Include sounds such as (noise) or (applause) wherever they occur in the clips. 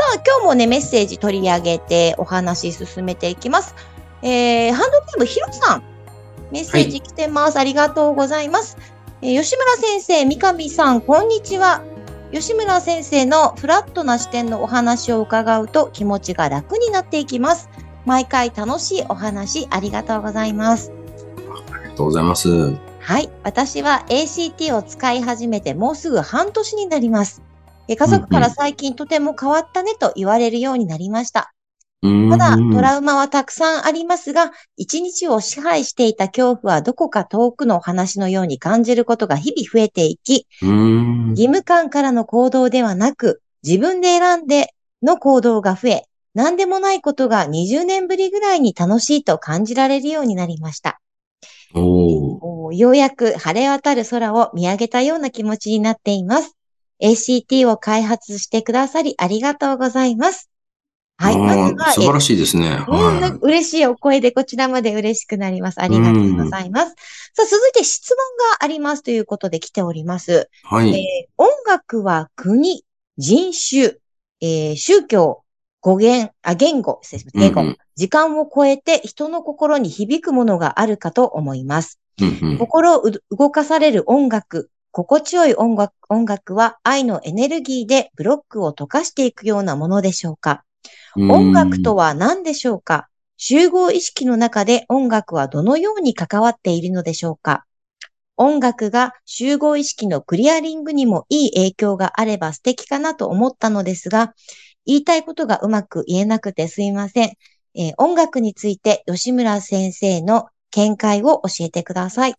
さあ、今日もね、メッセージ取り上げてお話進めていきます。えー、ハンドネームひろさん。メッセージ来てます。ありがとうございます。えー吉村先生、三上さん、こんにちは。吉村先生のフラットな視点のお話を伺うと気持ちが楽になっていきます。毎回楽しいお話ありがとうございます。ありがとうございます。はい。私は ACT を使い始めてもうすぐ半年になります。え家族から最近とても変わったねと言われるようになりました。ただ、トラウマはたくさんありますが、一日を支配していた恐怖はどこか遠くのお話のように感じることが日々増えていき、義務感からの行動ではなく、自分で選んでの行動が増え、何でもないことが20年ぶりぐらいに楽しいと感じられるようになりました。ようやく晴れ渡る空を見上げたような気持ちになっています。ACT を開発してくださりありがとうございます。はい。まずは、素晴らしいですね。はか嬉しいお声でこちらまで嬉しくなります。ありがとうございます。さあ、続いて質問がありますということで来ております。い。はい。えー音楽は国、人種、えー宗教、語源、あ、言語、失礼します。言語、うんうん時間を超えて人の心に響くものがあるかと思います。うんうん心をう動かされる音楽、心地よい音楽音楽は愛のエネルギーでブロックを溶かしていくようなものでしょうか？音楽とは何でしょうか？集合意識の中で音楽はどのように関わっているのでしょうか？音楽が集合意識のクリアリングにもいい影響があれば素敵かなと思ったのですが、言いたいことがうまく言えなくてすいません。えー音楽について吉村先生の見解を教えてください。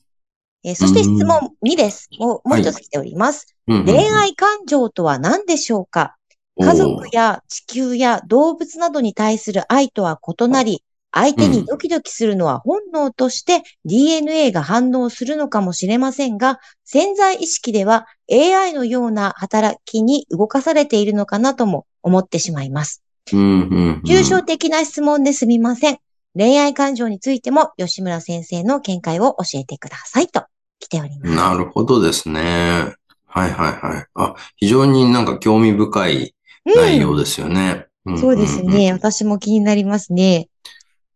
えーそして質問2です。もうもう一つ来ております。うんうん恋愛感情とは何でしょうか？家族や地球や動物などに対する愛とは異なり、相手にドキドキするのは本能として DNA が反応するのかもしれませんが、潜在意識では AI のような働きに動かされているのかなとも思ってしまいます。うんうんうん抽象的な質問ですみません。恋愛感情についても吉村先生の見解を教えてくださいと来ております。なるほどですね。はいはいはい。あ、非常になんか興味深い内容ですよね。うん、そうですね。。私も気になりますね。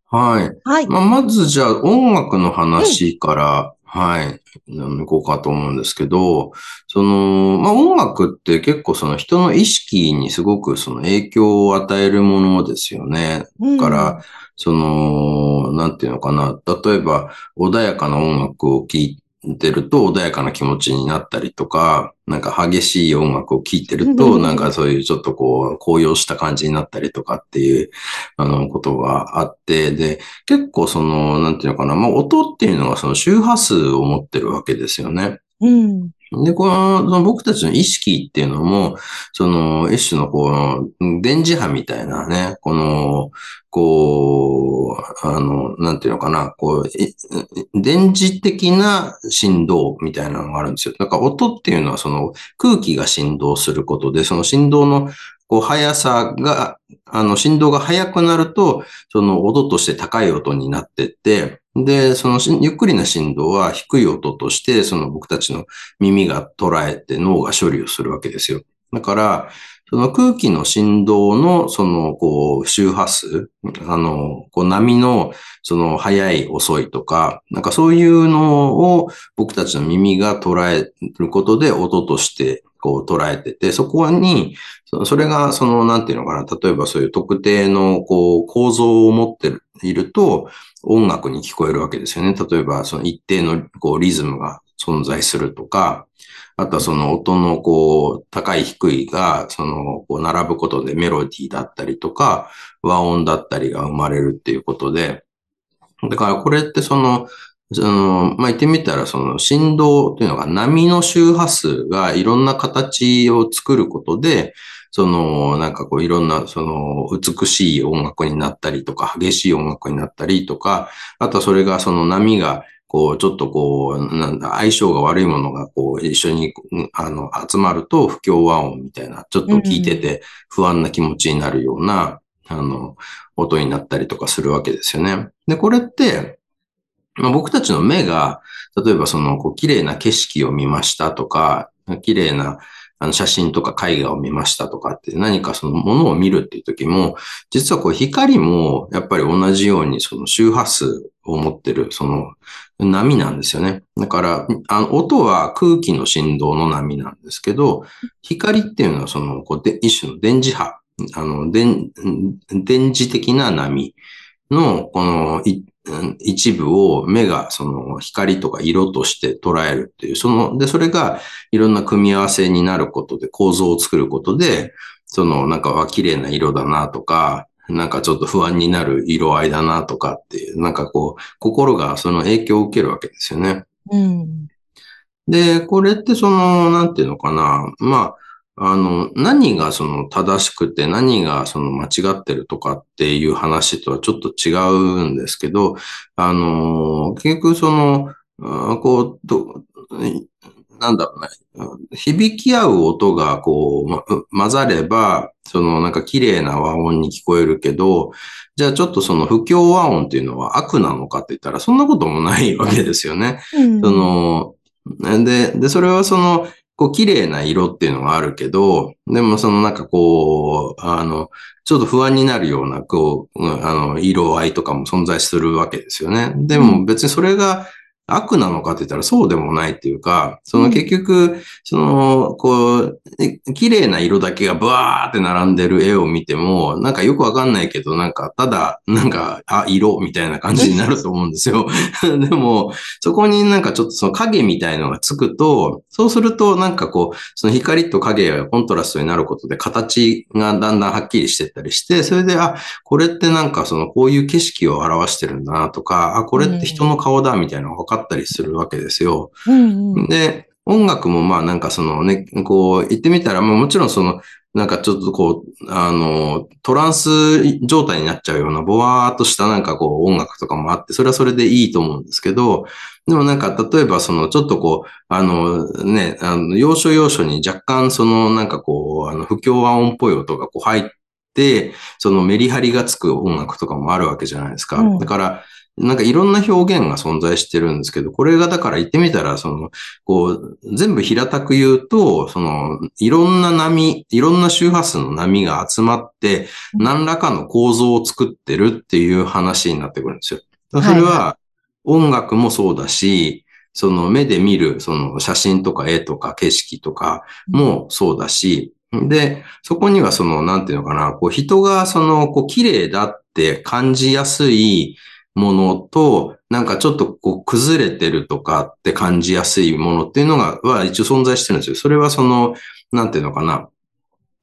はい。はい。まあ、まずじゃあ音楽の話から、はい、行こうかと思うんですけど、その、まあ、音楽って結構その人の意識にすごくその影響を与えるものですよね。だから、その、なんていうのかな。例えば、穏やかな音楽を聴いてると穏やかな気持ちになったりとか、なんか激しい音楽を聴いてると、うんなんかそういうちょっとこう、高揚した感じになったりとかっていう、あの、ことがあって、で、結構その、なんていうのかな。まあ、音っていうのはその周波数を持ってるわけですよね。うん。で、この、その僕たちの意識っていうのも、その、一種のこの、電磁波みたいなね、この、こう、あの、なんていうのかな、こう、電磁的な振動みたいなのがあるんですよ。だから音っていうのはその空気が振動することで、その振動のこう速さが、あの振動が速くなると、その音として高い音になってって、で、そのゆっくりな振動は低い音として、その僕たちの耳が捉えて脳が処理をするわけですよ。だから、その空気の振動の、その、こう、周波数、あの、こう、波の、その、速い、遅いとか、なんかそういうのを僕たちの耳が捉えることで音として、こう、捉えてて、そこに、それが、その、なんていうのかな、例えばそういう特定の、こう、構造を持っていると、音楽に聞こえるわけですよね。例えば、その一定の、こう、リズムが存在するとか、あとはその音のこう、高い低いが、その、こう、並ぶことでメロディーだったりとか、和音だったりが生まれるっていうことで、だからこれってその、その、まあ、言ってみたら、その振動というのが波の周波数がいろんな形を作ることで、その、なんかこういろんな、その、美しい音楽になったりとか、激しい音楽になったりとか、あとはそれがその波が、こう、ちょっとこう、なんだ、相性が悪いものが、こう、一緒に、あの、集まると不協和音みたいな、ちょっと聞いてて不安な気持ちになるような、あの、音になったりとかするわけですよね。で、これって、まあ、僕たちの目が、例えばその、こう、綺麗な景色を見ましたとか、綺麗な、あの、写真とか絵画を見ましたとかって何かそのものを見るっていう時も、実はこう光もやっぱり同じようにその周波数を持ってるその波なんですよね。だから、あの、音は空気の振動の波なんですけど、光っていうのはその、こうで、一種の電磁波、あの、電、電磁的な波の、この、部を目がその光とか色として捉えるっていう、その、で、それがいろんな組み合わせになることで構造を作ることで、そのなんか綺麗な色だなとか、なんかちょっと不安になる色合いだなとかっていう、なんかこう、心がその影響を受けるわけですよね。うん。で、これってその、なんていうのかな。まあ、あの、何がその正しくて何がその間違ってるとかっていう話とはちょっと違うんですけど、あの、結局その、こう、となんだろうね、響き合う音がこう、ま、混ざれば、そのなんか綺麗な和音に聞こえるけど、じゃあちょっとその不協和音っていうのは悪なのかって言ったらそんなこともないわけですよね。うん、その、で、で、それはその、こう、綺麗な色っていうのがあるけど、でもそのなんかこう、あの、ちょっと不安になるような、こう、あの、色合いとかも存在するわけですよね。でも別にそれが悪なのかって言ったらそうでもないっていうか、その結局、その、こう、綺麗な色だけがブワーって並んでる絵を見ても、なんかよくわかんないけど、なんか、ただ、なんか、あ、色みたいな感じになると思うんですよ。(laughs) でも、そこになんかちょっとその影みたいのがつくと、そうするとなんかこう、その光と影がコントラストになることで形がだんだんはっきりしてったりして、それで、あ、これってなんかそのこういう景色を表してるんだなとか、あ、これって人の顔だみたいなのが分かったりするわけですよ。うんうん、で、音楽もまあなんかそのね、こう言ってみたら、まあもちろんその、なんかちょっとこう、あの、トランス状態になっちゃうような、ぼわーっとしたなんかこう音楽とかもあって、それはそれでいいと思うんですけど、でもなんか例えばそのちょっとこう、あのね、あの、要所要所に若干そのなんかこう、あの、不協和音っぽい音がこう入って、そのメリハリがつく音楽とかもあるわけじゃないですか。うん、だから、なんかいろんな表現が存在してるんですけど、これがだから言ってみたら、その、こう、全部平たく言うと、その、いろんな波、いろんな周波数の波が集まって、何らかの構造を作ってるっていう話になってくるんですよ。それは、音楽もそうだし、その目で見る、その写真とか絵とか景色とかもそうだし、で、そこにはその、なんていうのかな、こう人がその、こう綺麗だって感じやすい、ものと、なんかちょっとこう崩れてるとかって感じやすいものっていうのが、は一応存在してるんですよ。それはその、なんていうのかな。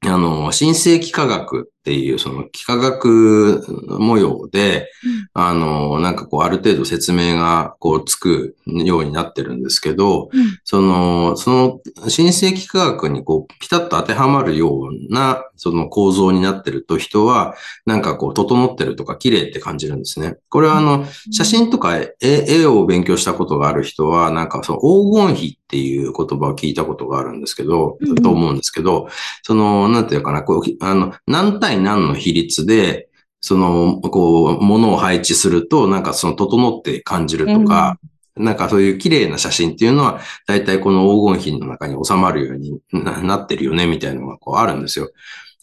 あの、新世紀科学っていう、その、幾何学模様で、うん、あの、なんかこう、ある程度説明が、こう、つくようになってるんですけど、うん、その、その、新世紀科学にこう、ピタッと当てはまるような、その構造になってると、人は、なんかこう、整ってるとか、綺麗って感じるんですね。これはあの、写真とか絵絵を勉強したことがある人は、なんかその、黄金比っていう言葉を聞いたことがあるんですけど、うん、と思うんですけど、その、なんていうかな、こう、あの、何対何の比率で、その、こう、ものを配置すると、なんかその、整って感じるとか、うん、なんかそういう綺麗な写真っていうのは、大体この黄金比の中に収まるようになってるよね、みたいなのがこうあるんですよ。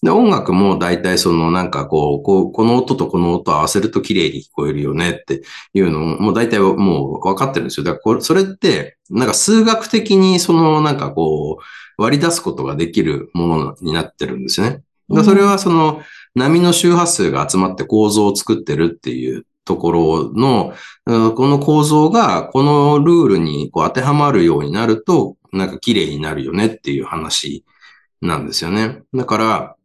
で、音楽も大体そのなんかこう、こう、この音とこの音を合わせると綺麗に聞こえるよねっていうのも、もう大体もう分かってるんですよ。だからこれ、それって、なんか数学的にそのなんかこう、割り出すことができるものになってるんですね。だそれはその波の周波数が集まって構造を作ってるっていうところの、この構造がこのルールにこう当てはまるようになると、なんか綺麗になるよねっていう話なんですよね。だから、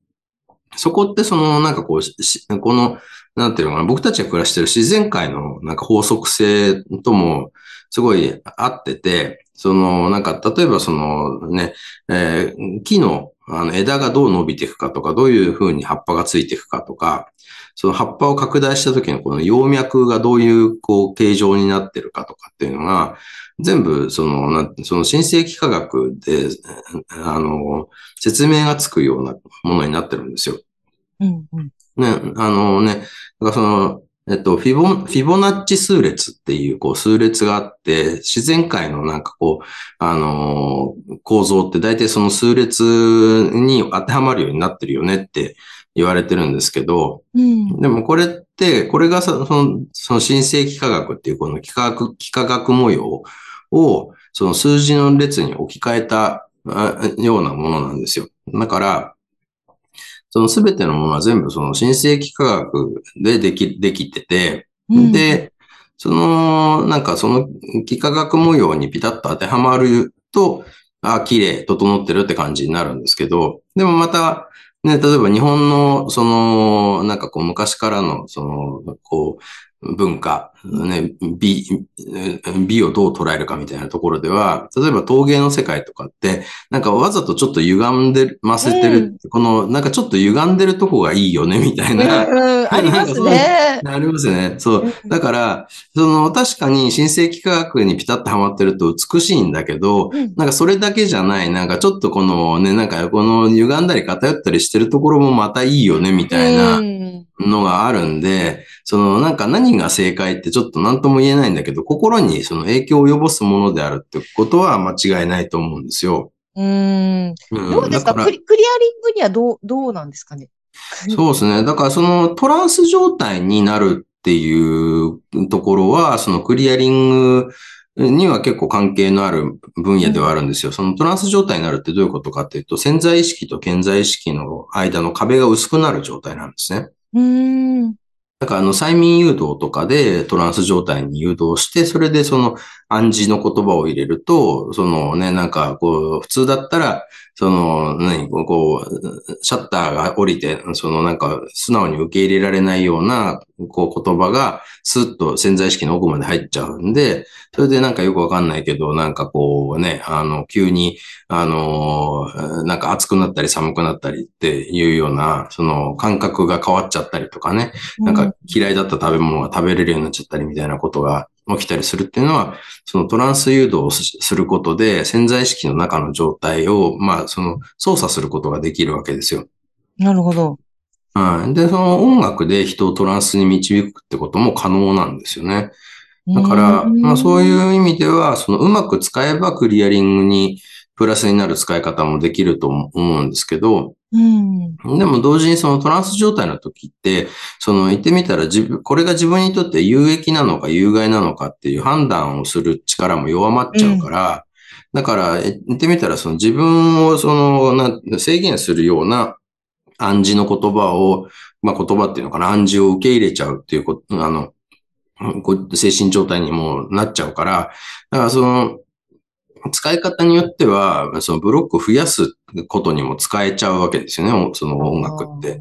そこってその、なんかこう、この、なんていうのかな、僕たちが暮らしてる自然界のなんか法則性とも、すごい合ってて、その、なんか、例えばそのね、えー木のあの枝がどう伸びていくかとか、どういう風に葉っぱがついていくかとか、その葉っぱを拡大した時のこの葉脈がどういうこう形状になってるかとかっていうのが、全部その、なんその新世紀科学で、あの、説明がつくようなものになってるんですよ。うんうん。ね、あのね、だからその、えっと、フィボ、フィボナッチ数列っていう、こう、数列があって、自然界のなんかこう、あのー構造って大体その数列に当てはまるようになってるよねって言われてるんですけど、うん。でもこれって、これがさその、その新世紀科学っていうこの幾何学、幾何学模様を、その数字の列に置き換えたあようなものなんですよ。だから、そのすべてのものは全部その新世紀科学ででき、できてて、うん、で、その、なんかその幾何学模様にピタッと当てはまると、あ、綺麗、整ってるって感じになるんですけど、でもまた、ね、例えば日本の、その、なんかこう昔からの、その、こう、文化、ね、美、美をどう捉えるかみたいなところでは、例えば陶芸の世界とかって、なんかわざとちょっと歪んでませてる、この、なんかちょっと歪んでるとこがいいよね、みたいな。うんうん、ありますね。ありますね。そう。だから、その、確かに新世紀科学にピタッとはまってると美しいんだけど、うんなんかそれだけじゃない、なんかちょっとこのね、なんかこの歪んだり偏ったりしてるところもまたいいよね、みたいなうんのがあるんで、そのなんか何が正解ってちょっと何とも言えないんだけど、心にその影響を及ぼすものであるってことは間違いないと思うんですよ。うん。うんどうですかクリアリングにはどう、どうなんですかね？そうですね。だからそのトランス状態になるっていうところは、そのクリアリングには結構関係のある分野ではあるんですよ。そのトランス状態になるってどういうことかっていうと、潜在意識と潜在意識の間の壁が薄くなる状態なんですね。うん。だからあの催眠誘導とかでトランス状態に誘導して、それでその暗示の言葉を入れると、そのね、なんかこう、普通だったら、その、何、こうこう、シャッターが降りて、そのなんか素直に受け入れられないような、こう言葉がスッと潜在意識の奥まで入っちゃうんで、それでなんかよくわかんないけど、なんかこうね、あの、急に、あの、なんか暑くなったり寒くなったりっていうような、その感覚が変わっちゃったりとかね、なんか嫌いだった食べ物が食べれるようになっちゃったりみたいなことが起きたりするっていうのは、そのトランス誘導をすすることで潜在意識の中の状態を、まあ、その操作することができるわけですよ。なるほど。はい。で、その音楽で人をトランスに導くってことも可能なんですよね。だから、まあそうういう意味では、そのうまく使えばクリアリングにプラスになる使い方もできると思うんですけど、ん。うん。でも同時にそのトランス状態の時って、その言ってみたら自分、これが自分にとって有益なのか有害なのかっていう判断をする力も弱まっちゃうから、だから言ってみたらその自分をそのな制限するような暗示の言葉を、まあ言葉っていうのかな、暗示を受け入れちゃうっていうこと、あの、精神状態にもなっちゃうから、だからその、使い方によっては、そのブロックを増やすことにも使えちゃうわけですよね、その音楽って。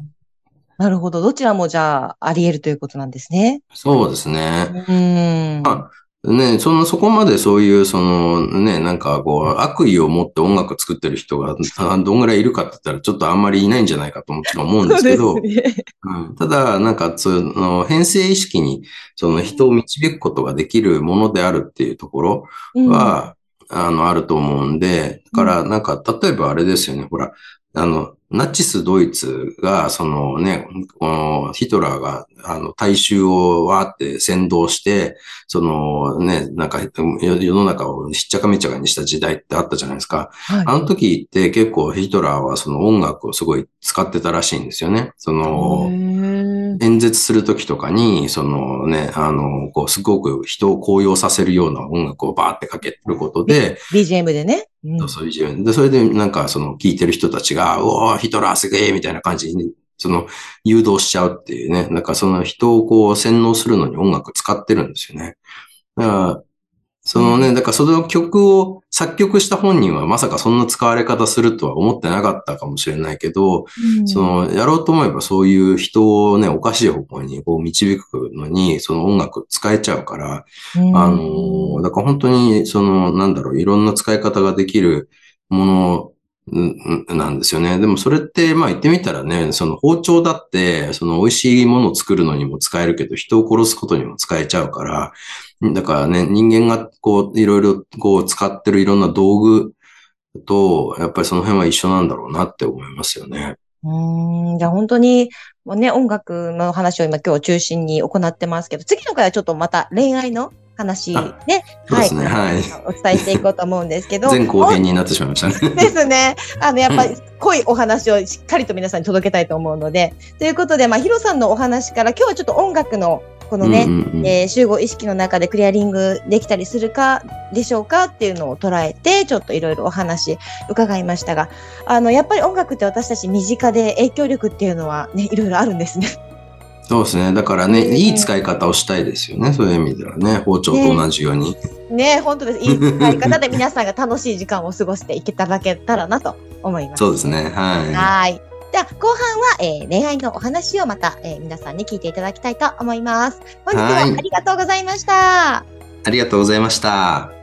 なるほど。どちらもじゃあ、あり得るということなんですね。そうですね。うん。あね、その、そこまでそういう、その、ね、なんかこう、悪意を持って音楽作ってる人が、あ (laughs) どんぐらいいるかって言ったら、ちょっとあんまりいないんじゃないかともちろん思うんですけど、そうね。うん、ただ、なんか、その、編成意識に、その人を導くことができるものであるっていうところうん、は、あの、あると思うんで、だから、なんか、例えばあれですよね、ほら、あの、ナチスドイツが、そのね、このヒトラーが、あの、大衆をわーって先導して、そのね、なんか、世世の中をしっちゃかめっちゃかにした時代ってあったじゃないですか。はい。あの時って結構ヒトラーはその音楽をすごい使ってたらしいんですよね。その、演説するときとかに、そのね、あの、こう、すごく人を高揚させるような音楽をバーってかけることで、BGM でね。うんそういう自分で、それでなんかその聞いてる人たちが、うおーヒトラーすげえみたいな感じに、その誘導しちゃうっていうね、なんかその人をこう洗脳するのに音楽使ってるんですよね。だからそのね、だからその曲を作曲した本人はまさかそんな使われ方するとは思ってなかったかもしれないけど、うん、その、やろうと思えばそういう人をね、おかしい方向にこう導くのに、その音楽使えちゃうから、うん、あの、だから本当に、その、なんだろう、いろんな使い方ができるものなんですよね。でもそれって、まあ言ってみたらね、その包丁だって、その美味しいものを作るのにも使えるけど、人を殺すことにも使えちゃうから、だからね、人間がこう、いろいろこう使ってるいろんな道具と、やっぱりその辺は一緒なんだろうなって思いますよね。うん、じゃあ本当に、もうね、音楽の話を今今日中心に行ってますけど、次の回はちょっとまた恋愛の話ね、そうですね、はい。お伝えしていこうと思うんですけど。前後編になってしまいましたね。(laughs) ですね。あの、やっぱり濃いお話をしっかりと皆さんに届けたいと思うので。ということで、まあ、ヒロさんのお話から今日はちょっと音楽のこのね、うんうんうん、えー、集合意識の中でクリアリングできたりするかでしょうかっていうのを捉えて、ちょっといろいろお話伺いましたが、あの、やっぱり音楽って私たち身近で影響力っていうのはね、いろいろあるんですね。そうですね。だからね、いい使い方をしたいですよね。そういう意味ではね、包丁と同じように。ね、ね本当です。いい使い方で皆さんが楽しい時間を過ごしていけただけたらなと思います。そうですね。はい。はい。じゃあ、後半は、えー、恋愛のお話をまた、えー、皆さんに聞いていただきたいと思います。本日はありがとうございました。ありがとうございました。